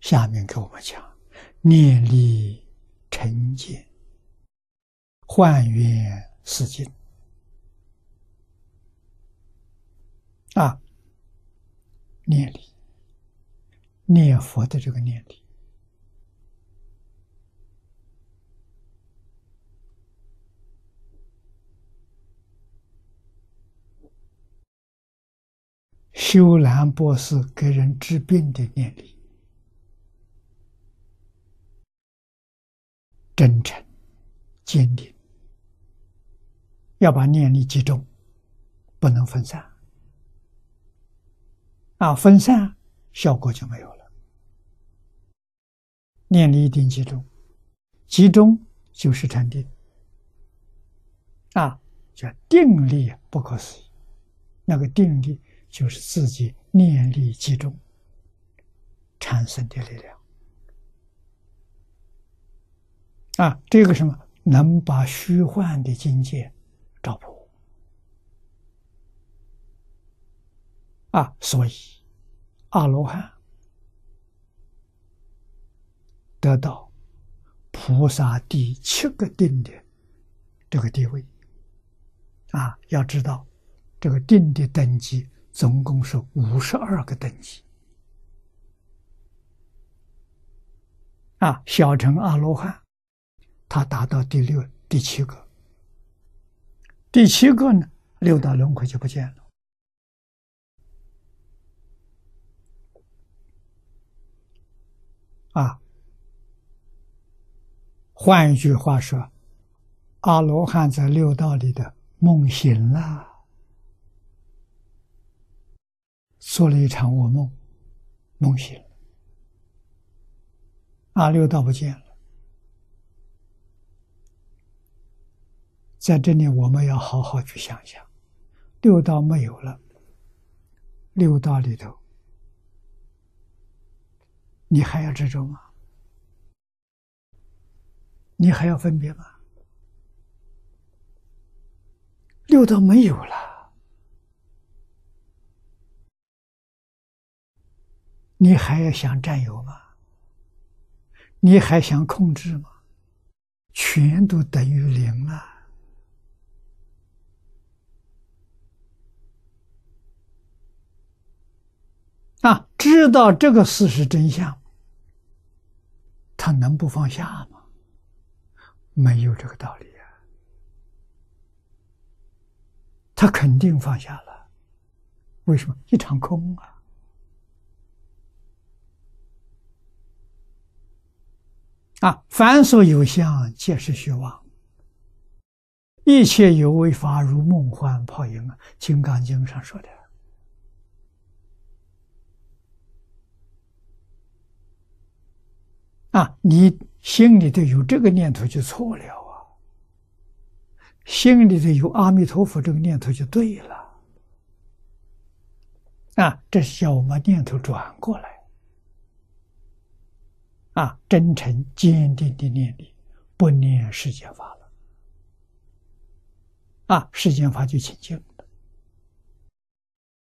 下面给我们讲念力成见，幻缘是境啊，念力，念佛的这个念力。修兰博士给人治病的念力，真诚、坚定，要把念力集中，不能分散。啊，分散效果就没有了。念力一定集中，集中就是禅定。啊，叫定力不可思议，那个定力。就是自己念力集中产生的力量啊！这个什么能把虚幻的境界照破啊？所以阿罗汉得到菩萨第七个定的这个地位啊！要知道这个定的等级。总共是五十二个等级啊！小乘阿罗汉，他达到第六、第七个，第七个呢，六道轮回就不见了啊。换一句话说，阿罗汉在六道里的梦醒了。做了一场噩梦，梦醒了，阿六道不见了。在这里，我们要好好去想想，六道没有了，六道里头，你还要执着吗？你还要分别吗？六道没有了。你还要想占有吗？你还想控制吗？全都等于零了。啊，知道这个事实真相，他能不放下吗？没有这个道理啊，他肯定放下了。为什么？一场空啊！啊，凡所有相，皆是虚妄。一切有为法，如梦幻泡影啊，《金刚经》上说的。啊，你心里头有这个念头就错了啊，心里头有阿弥陀佛这个念头就对了。啊，这是叫我们念头转过来。啊，真诚坚定的念力，不念世间法了。啊，世间法就清净。